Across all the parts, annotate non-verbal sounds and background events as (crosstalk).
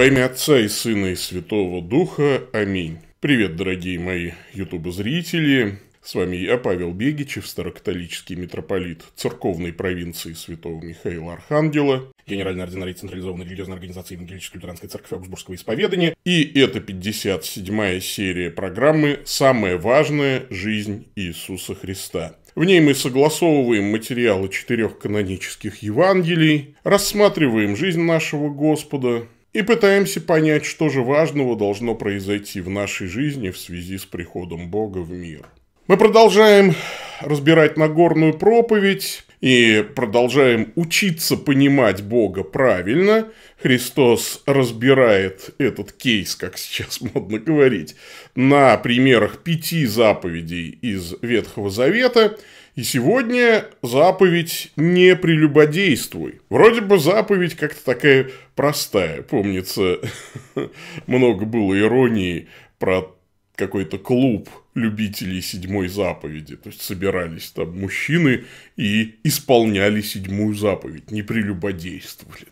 Во имя Отца и Сына и Святого Духа. Аминь. Привет, дорогие мои ютуб-зрители. С вами я, Павел Бегичев, старокатолический митрополит церковной провинции Святого Михаила Архангела, генеральный ординарий централизованной религиозной организации Евангелической лютеранской церкви Аугсбургского исповедания. И это 57-я серия программы «Самая важная жизнь Иисуса Христа». В ней мы согласовываем материалы четырех канонических Евангелий, рассматриваем жизнь нашего Господа, и пытаемся понять, что же важного должно произойти в нашей жизни в связи с приходом Бога в мир. Мы продолжаем разбирать Нагорную проповедь и продолжаем учиться понимать Бога правильно. Христос разбирает этот кейс, как сейчас (laughs) модно говорить, на примерах пяти заповедей из Ветхого Завета. И сегодня заповедь «не прелюбодействуй». Вроде бы заповедь как-то такая простая. Помнится, (laughs) много было иронии про какой-то клуб любителей седьмой заповеди. То есть собирались там мужчины и исполняли седьмую заповедь, не прелюбодействовали.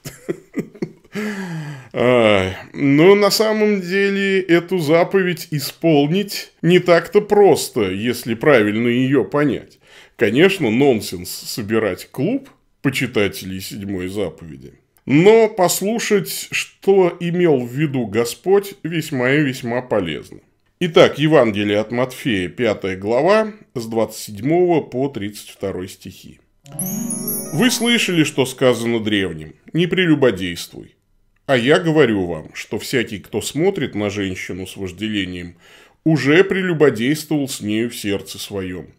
(laughs) Но на самом деле эту заповедь исполнить не так-то просто, если правильно ее понять. Конечно, нонсенс собирать клуб почитателей седьмой заповеди. Но послушать, что имел в виду Господь, весьма и весьма полезно. Итак, Евангелие от Матфея, 5 глава, с 27 по 32 стихи. «Вы слышали, что сказано древним, не прелюбодействуй. А я говорю вам, что всякий, кто смотрит на женщину с вожделением, уже прелюбодействовал с нею в сердце своем.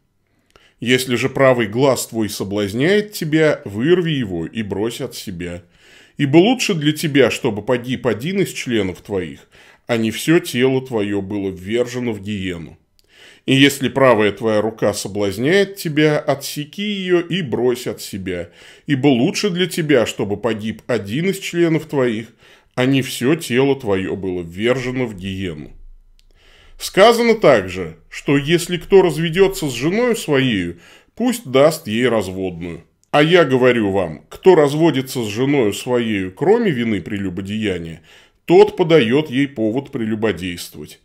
Если же правый глаз твой соблазняет тебя, вырви его и брось от себя. Ибо лучше для тебя, чтобы погиб один из членов твоих, а не все тело твое было ввержено в гиену. И если правая твоя рука соблазняет тебя, отсеки ее и брось от себя, ибо лучше для тебя, чтобы погиб один из членов твоих, а не все тело твое было ввержено в гиену. Сказано также, что если кто разведется с женой своей, пусть даст ей разводную. А я говорю вам, кто разводится с женой своей, кроме вины прелюбодеяния, тот подает ей повод прелюбодействовать.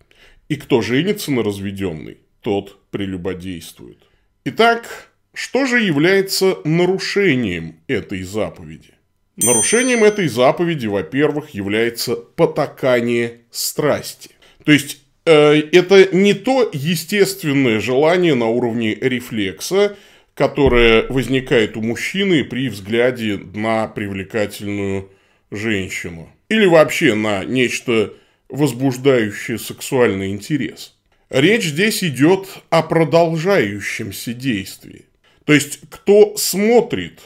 И кто женится на разведенной, тот прелюбодействует. Итак, что же является нарушением этой заповеди? Нарушением этой заповеди, во-первых, является потакание страсти. То есть, это не то естественное желание на уровне рефлекса, которое возникает у мужчины при взгляде на привлекательную женщину или вообще на нечто возбуждающее сексуальный интерес. Речь здесь идет о продолжающемся действии. То есть, кто смотрит,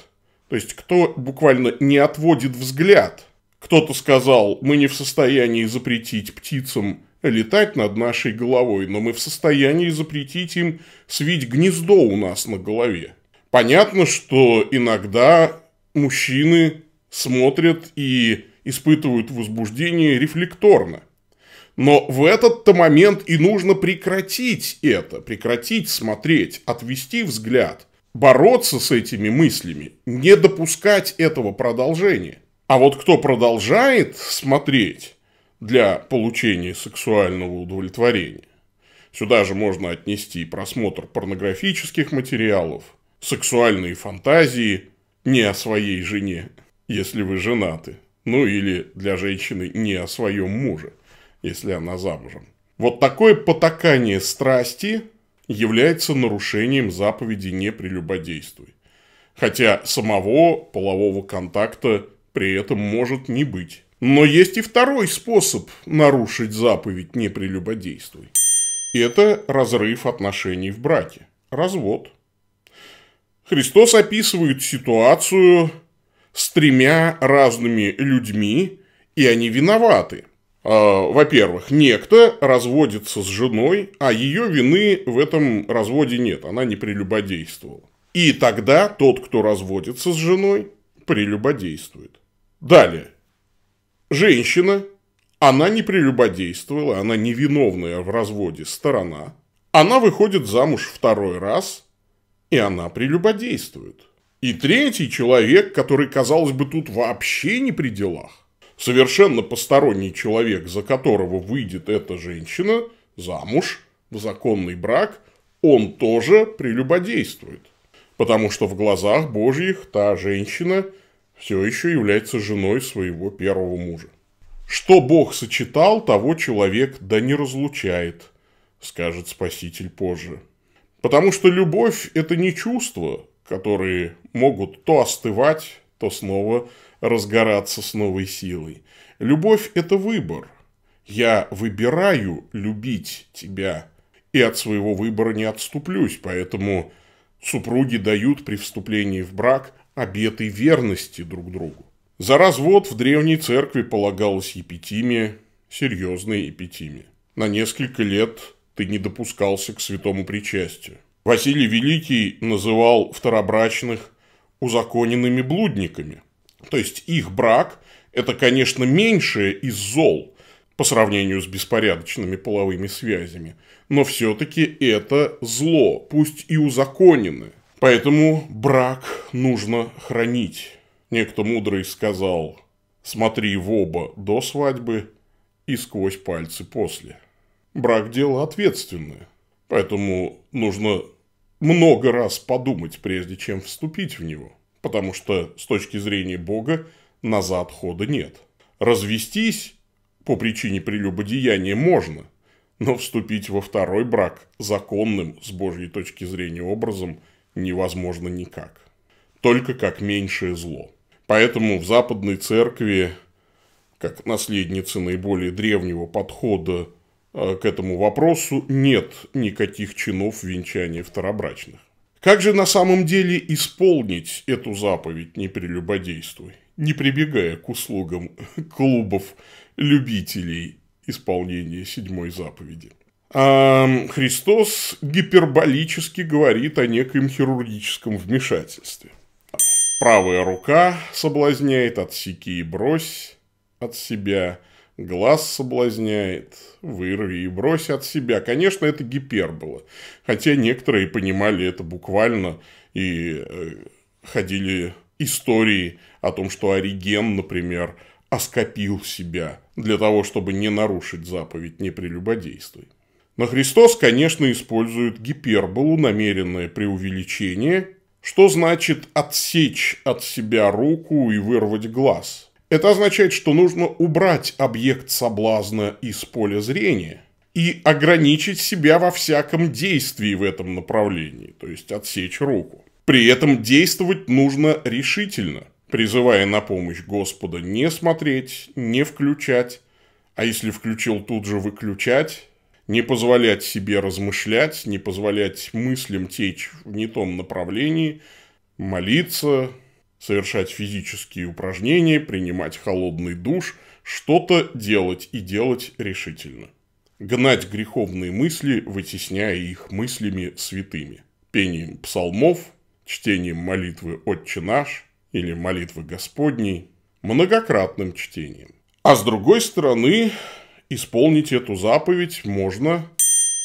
то есть, кто буквально не отводит взгляд. Кто-то сказал, мы не в состоянии запретить птицам летать над нашей головой, но мы в состоянии запретить им свить гнездо у нас на голове. Понятно, что иногда мужчины смотрят и испытывают возбуждение рефлекторно. Но в этот-то момент и нужно прекратить это, прекратить смотреть, отвести взгляд, бороться с этими мыслями, не допускать этого продолжения. А вот кто продолжает смотреть для получения сексуального удовлетворения, сюда же можно отнести просмотр порнографических материалов, сексуальные фантазии не о своей жене, если вы женаты, ну или для женщины не о своем муже, если она замужем. Вот такое потакание страсти является нарушением заповеди «не прелюбодействуй». Хотя самого полового контакта при этом может не быть. Но есть и второй способ нарушить заповедь «не прелюбодействуй». Это разрыв отношений в браке. Развод. Христос описывает ситуацию с тремя разными людьми, и они виноваты. А, во-первых, некто разводится с женой, а ее вины в этом разводе нет, она не прелюбодействовала. И тогда тот, кто разводится с женой, прелюбодействует. Далее. Женщина, она не прелюбодействовала, она невиновная в разводе сторона. Она выходит замуж второй раз, и она прелюбодействует. И третий человек, который, казалось бы, тут вообще не при делах, Совершенно посторонний человек, за которого выйдет эта женщина, замуж, в законный брак, он тоже прелюбодействует. Потому что в глазах Божьих та женщина все еще является женой своего первого мужа. Что Бог сочетал, того человек да не разлучает, скажет Спаситель позже. Потому что любовь – это не чувства, которые могут то остывать, то снова разгораться с новой силой. Любовь – это выбор. Я выбираю любить тебя, и от своего выбора не отступлюсь, поэтому супруги дают при вступлении в брак обеты верности друг другу. За развод в древней церкви полагалась епитимия, серьезная епитимия. На несколько лет ты не допускался к святому причастию. Василий Великий называл второбрачных узаконенными блудниками. То есть их брак – это, конечно, меньшее из зол по сравнению с беспорядочными половыми связями, но все-таки это зло, пусть и узаконенное. Поэтому брак нужно хранить. Некто мудрый сказал, смотри в оба до свадьбы и сквозь пальцы после. Брак – дело ответственное, поэтому нужно много раз подумать, прежде чем вступить в него, потому что с точки зрения Бога назад хода нет. Развестись по причине прелюбодеяния можно, но вступить во второй брак законным с Божьей точки зрения образом невозможно никак. Только как меньшее зло. Поэтому в Западной Церкви, как наследницы наиболее древнего подхода Э, к этому вопросу нет никаких чинов венчания второбрачных. Как же на самом деле исполнить эту заповедь «не прелюбодействуй», не прибегая к услугам (laughs) клубов любителей исполнения седьмой заповеди? А Христос гиперболически говорит о некоем хирургическом вмешательстве. Правая рука соблазняет, отсеки и брось от себя – Глаз соблазняет, вырви и брось от себя. Конечно, это гипербола. Хотя некоторые понимали это буквально и э, ходили истории о том, что Ориген, например, оскопил себя для того, чтобы не нарушить заповедь «не прелюбодействуй». Но Христос, конечно, использует гиперболу, намеренное преувеличение, что значит отсечь от себя руку и вырвать глаз – это означает, что нужно убрать объект соблазна из поля зрения и ограничить себя во всяком действии в этом направлении, то есть отсечь руку. При этом действовать нужно решительно, призывая на помощь Господа не смотреть, не включать, а если включил, тут же выключать, не позволять себе размышлять, не позволять мыслям течь в не том направлении, молиться, совершать физические упражнения, принимать холодный душ, что-то делать и делать решительно. Гнать греховные мысли, вытесняя их мыслями святыми. Пением псалмов, чтением молитвы «Отче наш» или молитвы Господней, многократным чтением. А с другой стороны, исполнить эту заповедь можно,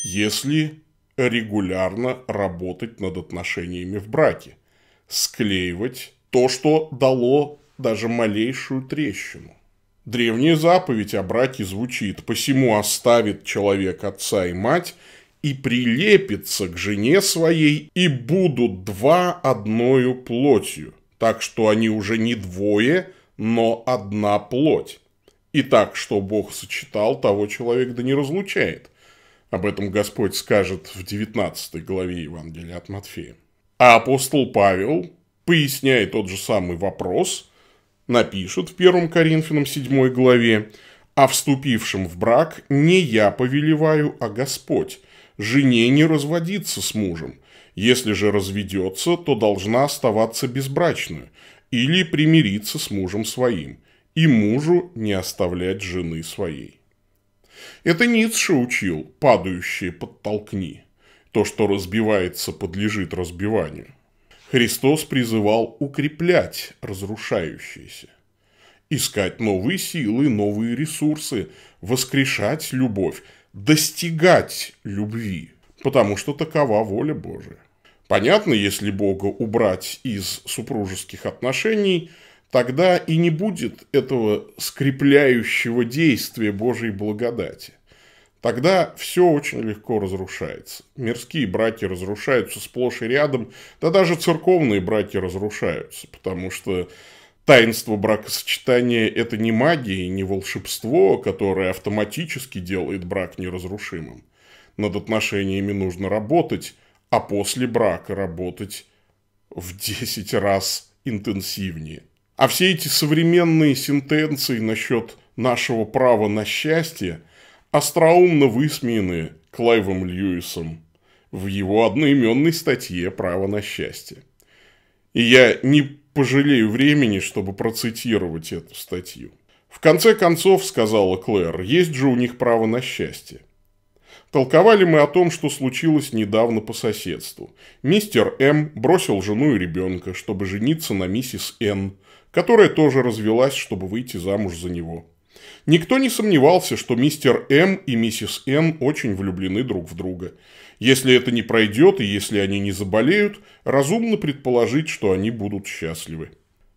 если регулярно работать над отношениями в браке, склеивать то, что дало даже малейшую трещину. Древняя заповедь о браке звучит «посему оставит человек отца и мать и прилепится к жене своей, и будут два одною плотью, так что они уже не двое, но одна плоть. И так, что Бог сочетал, того человек да не разлучает. Об этом Господь скажет в 19 главе Евангелия от Матфея. А апостол Павел поясняя тот же самый вопрос, напишет в 1 Коринфянам 7 главе, «А вступившим в брак не я повелеваю, а Господь, жене не разводиться с мужем. Если же разведется, то должна оставаться безбрачную или примириться с мужем своим, и мужу не оставлять жены своей». Это Ницше учил «падающее подтолкни». То, что разбивается, подлежит разбиванию. Христос призывал укреплять разрушающееся, искать новые силы, новые ресурсы, воскрешать любовь, достигать любви, потому что такова воля Божия. Понятно, если Бога убрать из супружеских отношений, тогда и не будет этого скрепляющего действия Божьей благодати. Тогда все очень легко разрушается. Мирские братья разрушаются сплошь и рядом, да даже церковные братья разрушаются, потому что таинство бракосочетания – это не магия и не волшебство, которое автоматически делает брак неразрушимым. Над отношениями нужно работать, а после брака работать в 10 раз интенсивнее. А все эти современные сентенции насчет нашего права на счастье остроумно высмеяны Клайвом Льюисом в его одноименной статье «Право на счастье». И я не пожалею времени, чтобы процитировать эту статью. В конце концов, сказала Клэр, есть же у них право на счастье. Толковали мы о том, что случилось недавно по соседству. Мистер М бросил жену и ребенка, чтобы жениться на миссис Н, которая тоже развелась, чтобы выйти замуж за него. Никто не сомневался, что мистер М и миссис Н очень влюблены друг в друга. Если это не пройдет и если они не заболеют, разумно предположить, что они будут счастливы.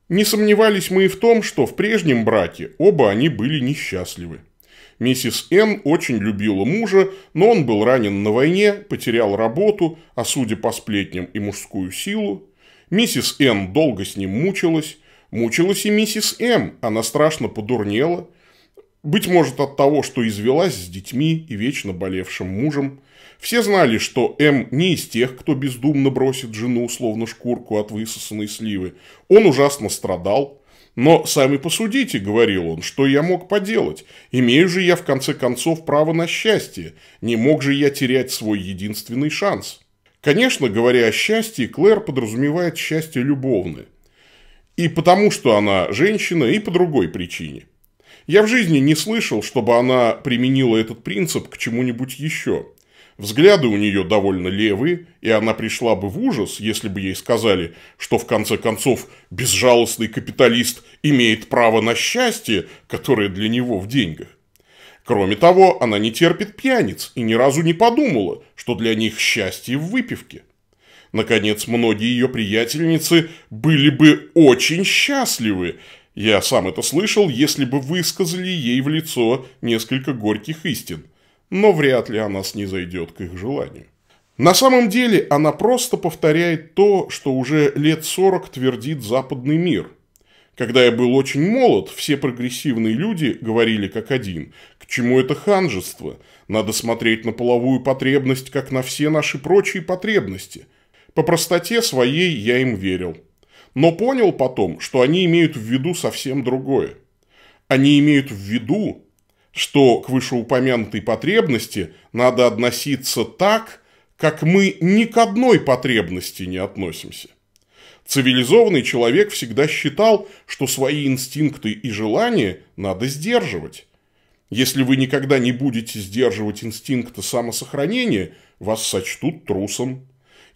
Не сомневались мы и в том, что в прежнем браке оба они были несчастливы. Миссис Н очень любила мужа, но он был ранен на войне, потерял работу, а судя по сплетням и мужскую силу. Миссис Н долго с ним мучилась, Мучилась и миссис М, она страшно подурнела. Быть может от того, что извелась с детьми и вечно болевшим мужем. Все знали, что М не из тех, кто бездумно бросит жену, словно шкурку от высосанной сливы. Он ужасно страдал. Но сами посудите, говорил он, что я мог поделать. Имею же я в конце концов право на счастье. Не мог же я терять свой единственный шанс. Конечно, говоря о счастье, Клэр подразумевает счастье любовное. И потому, что она женщина, и по другой причине. Я в жизни не слышал, чтобы она применила этот принцип к чему-нибудь еще. Взгляды у нее довольно левые, и она пришла бы в ужас, если бы ей сказали, что в конце концов безжалостный капиталист имеет право на счастье, которое для него в деньгах. Кроме того, она не терпит пьяниц и ни разу не подумала, что для них счастье в выпивке. Наконец, многие ее приятельницы были бы очень счастливы. Я сам это слышал, если бы высказали ей в лицо несколько горьких истин. Но вряд ли она снизойдет к их желанию. На самом деле она просто повторяет то, что уже лет сорок твердит западный мир. Когда я был очень молод, все прогрессивные люди говорили как один, к чему это ханжество, надо смотреть на половую потребность, как на все наши прочие потребности – по простоте своей я им верил. Но понял потом, что они имеют в виду совсем другое. Они имеют в виду, что к вышеупомянутой потребности надо относиться так, как мы ни к одной потребности не относимся. Цивилизованный человек всегда считал, что свои инстинкты и желания надо сдерживать. Если вы никогда не будете сдерживать инстинкты самосохранения, вас сочтут трусом.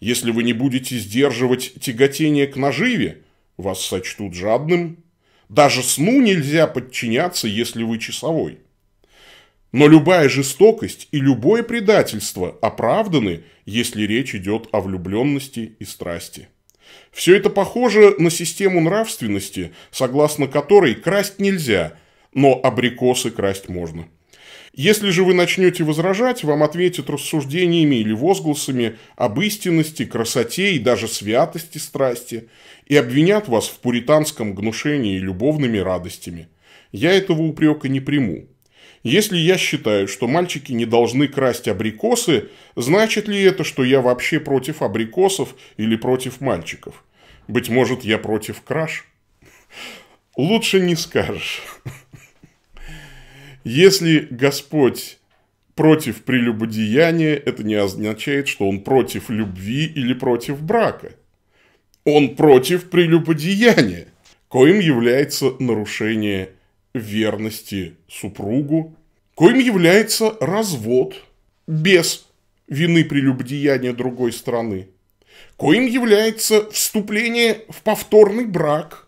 Если вы не будете сдерживать тяготение к наживе, вас сочтут жадным. Даже сну нельзя подчиняться, если вы часовой. Но любая жестокость и любое предательство оправданы, если речь идет о влюбленности и страсти. Все это похоже на систему нравственности, согласно которой красть нельзя, но абрикосы красть можно. Если же вы начнете возражать, вам ответят рассуждениями или возгласами об истинности, красоте и даже святости страсти и обвинят вас в пуританском гнушении любовными радостями. Я этого упрека не приму. Если я считаю, что мальчики не должны красть абрикосы, значит ли это, что я вообще против абрикосов или против мальчиков? Быть может, я против краш? Лучше не скажешь. Если Господь против прелюбодеяния, это не означает, что он против любви или против брака. Он против прелюбодеяния, коим является нарушение верности супругу, коим является развод без вины прелюбодеяния другой страны, коим является вступление в повторный брак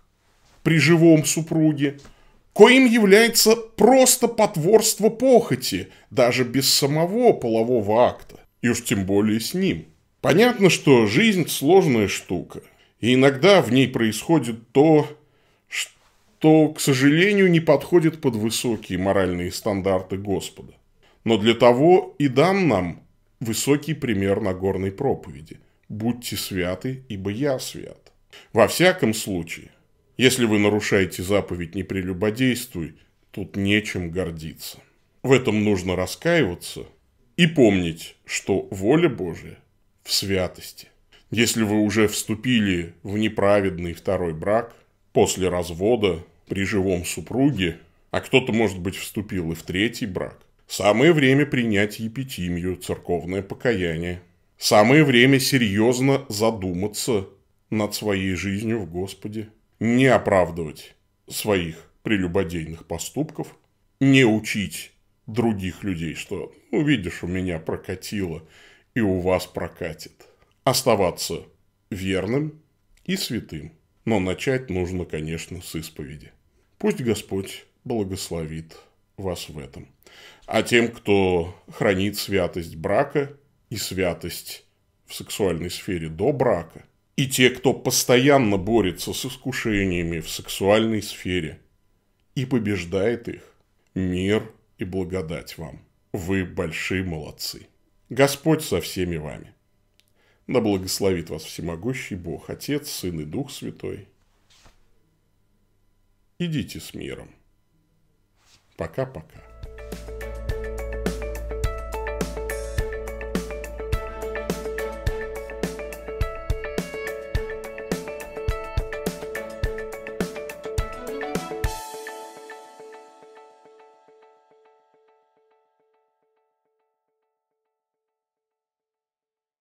при живом супруге – коим является просто потворство похоти, даже без самого полового акта, и уж тем более с ним. Понятно, что жизнь сложная штука, и иногда в ней происходит то, то, к сожалению, не подходит под высокие моральные стандарты Господа. Но для того и дан нам высокий пример Нагорной проповеди. «Будьте святы, ибо я свят». Во всяком случае, если вы нарушаете заповедь «не прелюбодействуй», тут нечем гордиться. В этом нужно раскаиваться и помнить, что воля Божия в святости. Если вы уже вступили в неправедный второй брак после развода при живом супруге, а кто-то, может быть, вступил и в третий брак, самое время принять епитимию, церковное покаяние. Самое время серьезно задуматься над своей жизнью в Господе, не оправдывать своих прелюбодейных поступков, не учить других людей, что, ну, видишь, у меня прокатило, и у вас прокатит. Оставаться верным и святым. Но начать нужно, конечно, с исповеди. Пусть Господь благословит вас в этом. А тем, кто хранит святость брака и святость в сексуальной сфере до брака, и те, кто постоянно борется с искушениями в сексуальной сфере и побеждает их, мир и благодать вам. Вы большие молодцы. Господь со всеми вами. Да благословит вас всемогущий Бог, Отец, Сын и Дух Святой. Идите с миром. Пока-пока.